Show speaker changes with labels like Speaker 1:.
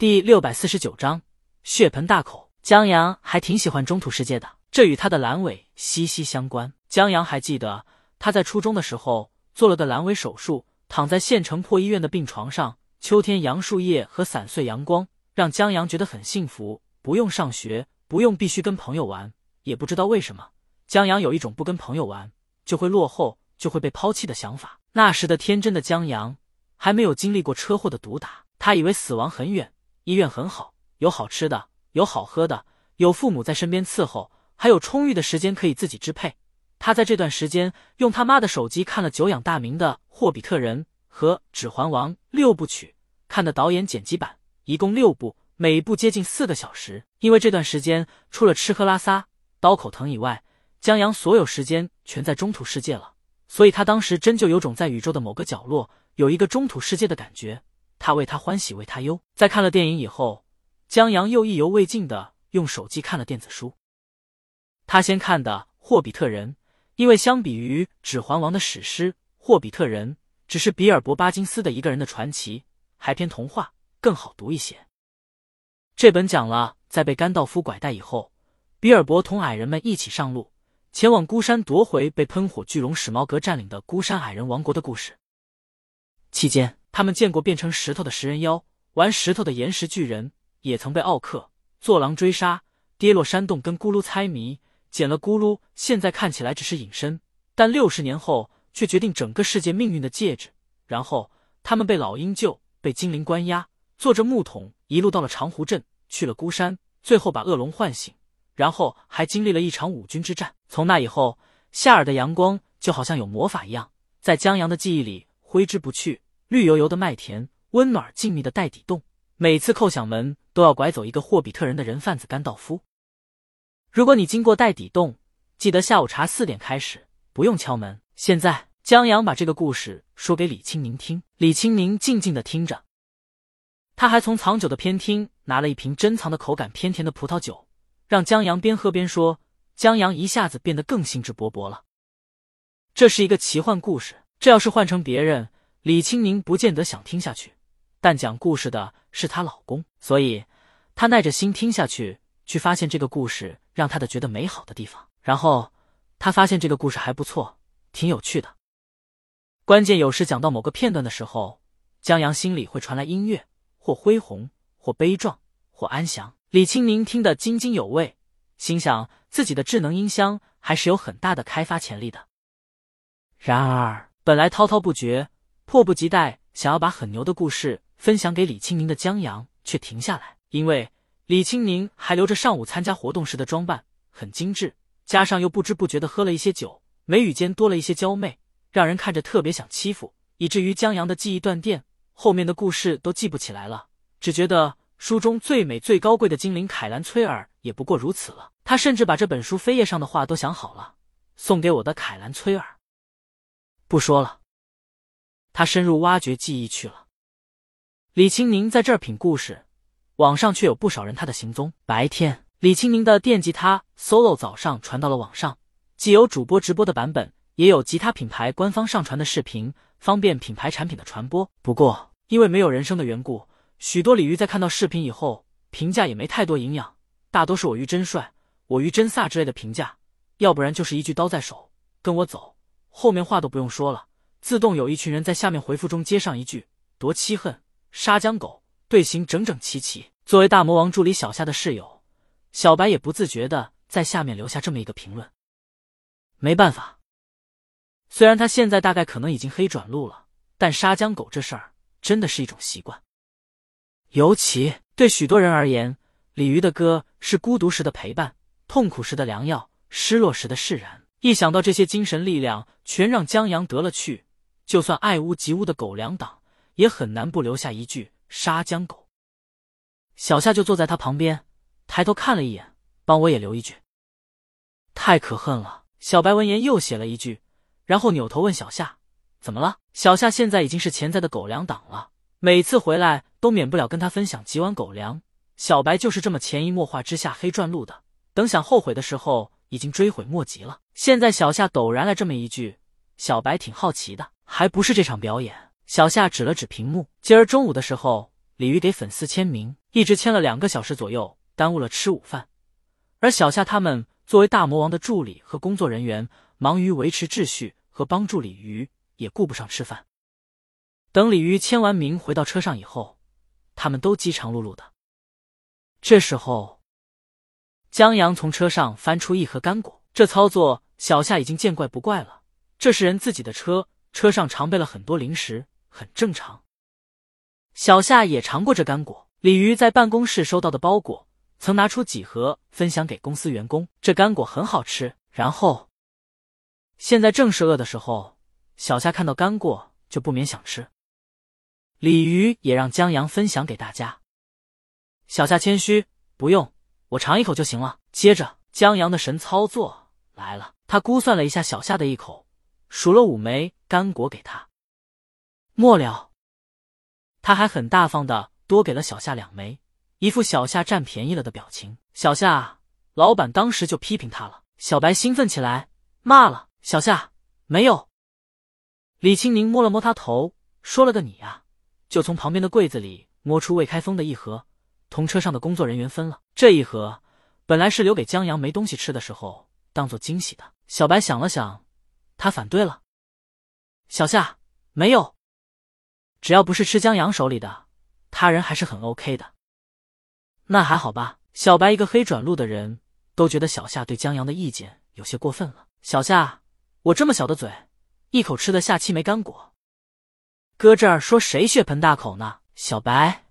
Speaker 1: 第六百四十九章血盆大口。江阳还挺喜欢中土世界的，这与他的阑尾息息相关。江阳还记得他在初中的时候做了个阑尾手术，躺在县城破医院的病床上，秋天杨树叶和散碎阳光让江阳觉得很幸福，不用上学，不用必须跟朋友玩，也不知道为什么，江阳有一种不跟朋友玩就会落后，就会被抛弃的想法。那时的天真的江阳还没有经历过车祸的毒打，他以为死亡很远，医院很好，有好吃的。有好喝的，有父母在身边伺候，还有充裕的时间可以自己支配。他在这段时间用他妈的手机看了久仰大名的《霍比特人》和《指环王》六部曲，看的导演剪辑版，一共六部，每部接近四个小时。因为这段时间除了吃喝拉撒、刀口疼以外，江阳所有时间全在中土世界了，所以他当时真就有种在宇宙的某个角落有一个中土世界的感觉。他为他欢喜，为他忧。在看了电影以后。江阳又意犹未尽的用手机看了电子书。他先看的《霍比特人》，因为相比于《指环王》的史诗，《霍比特人》只是比尔博·巴金斯的一个人的传奇，还偏童话，更好读一些。这本讲了在被甘道夫拐带以后，比尔博同矮人们一起上路，前往孤山夺回被喷火巨龙史矛革占领的孤山矮人王国的故事。期间，他们见过变成石头的食人妖，玩石头的岩石巨人。也曾被奥克、坐狼追杀，跌落山洞跟咕噜猜谜，捡了咕噜。现在看起来只是隐身，但六十年后却决定整个世界命运的戒指。然后他们被老鹰救，被精灵关押，坐着木桶一路到了长湖镇，去了孤山，最后把恶龙唤醒，然后还经历了一场五军之战。从那以后，夏尔的阳光就好像有魔法一样，在江阳的记忆里挥之不去。绿油油的麦田，温暖静谧的袋底洞。每次叩响门都要拐走一个霍比特人的人贩子甘道夫。如果你经过袋底洞，记得下午茶四点开始，不用敲门。现在江阳把这个故事说给李青宁听，李青宁静静的听着。他还从藏酒的偏厅拿了一瓶珍藏的口感偏甜的葡萄酒，让江阳边喝边说。江阳一下子变得更兴致勃勃了。这是一个奇幻故事，这要是换成别人，李青宁不见得想听下去。但讲故事的是她老公，所以她耐着心听下去，去发现这个故事让她的觉得美好的地方。然后她发现这个故事还不错，挺有趣的。关键有时讲到某个片段的时候，江阳心里会传来音乐，或恢宏，或悲壮，或安详。李青宁听得津津有味，心想自己的智能音箱还是有很大的开发潜力的。然而，本来滔滔不绝、迫不及待想要把很牛的故事。分享给李青宁的江阳却停下来，因为李青宁还留着上午参加活动时的装扮，很精致，加上又不知不觉的喝了一些酒，眉宇间多了一些娇媚，让人看着特别想欺负，以至于江阳的记忆断电，后面的故事都记不起来了，只觉得书中最美最高贵的精灵凯兰崔尔也不过如此了。他甚至把这本书扉页上的话都想好了，送给我的凯兰崔尔。不说了，他深入挖掘记忆去了。李青宁在这儿品故事，网上却有不少人他的行踪。白天，李青宁的电吉他 solo 早上传到了网上，既有主播直播的版本，也有吉他品牌官方上传的视频，方便品牌产品的传播。不过，因为没有人声的缘故，许多鲤鱼在看到视频以后，评价也没太多营养，大多是我鱼真帅、我鱼真飒之类的评价，要不然就是一句刀在手，跟我走。后面话都不用说了，自动有一群人在下面回复中接上一句多气恨。杀江狗队形整整齐齐。作为大魔王助理小夏的室友，小白也不自觉的在下面留下这么一个评论。没办法，虽然他现在大概可能已经黑转路了，但杀江狗这事儿真的是一种习惯。尤其对许多人而言，鲤鱼的歌是孤独时的陪伴，痛苦时的良药，失落时的释然。一想到这些精神力量全让江阳得了去，就算爱屋及乌的狗粮党。也很难不留下一句“杀江狗”。小夏就坐在他旁边，抬头看了一眼，帮我也留一句。太可恨了！小白闻言又写了一句，然后扭头问小夏：“怎么了？”小夏现在已经是潜在的狗粮党了，每次回来都免不了跟他分享几碗狗粮。小白就是这么潜移默化之下黑转路的，等想后悔的时候，已经追悔莫及了。现在小夏陡然来这么一句，小白挺好奇的，还不是这场表演。小夏指了指屏幕，今儿中午的时候，鲤鱼给粉丝签名，一直签了两个小时左右，耽误了吃午饭。而小夏他们作为大魔王的助理和工作人员，忙于维持秩序和帮助鲤鱼，也顾不上吃饭。等鲤鱼签完名回到车上以后，他们都饥肠辘辘的。这时候，江阳从车上翻出一盒干果，这操作小夏已经见怪不怪了。这是人自己的车，车上常备了很多零食，很正常。小夏也尝过这干果，鲤鱼在办公室收到的包裹。曾拿出几盒分享给公司员工，这干果很好吃。然后，现在正是饿的时候，小夏看到干果就不免想吃。鲤鱼也让江阳分享给大家。小夏谦虚，不用，我尝一口就行了。接着，江阳的神操作来了，他估算了一下小夏的一口，数了五枚干果给他。末了，他还很大方的多给了小夏两枚。一副小夏占便宜了的表情，小夏老板当时就批评他了。小白兴奋起来，骂了小夏没有。李青宁摸了摸他头，说了个你呀，就从旁边的柜子里摸出未开封的一盒，同车上的工作人员分了。这一盒本来是留给江阳没东西吃的时候当做惊喜的。小白想了想，他反对了。小夏没有，只要不是吃江阳手里的，他人还是很 OK 的。那还好吧，小白一个黑转路的人都觉得小夏对江阳的意见有些过分了。小夏，我这么小的嘴，一口吃的下七枚干果，搁这儿说谁血盆大口呢？小白。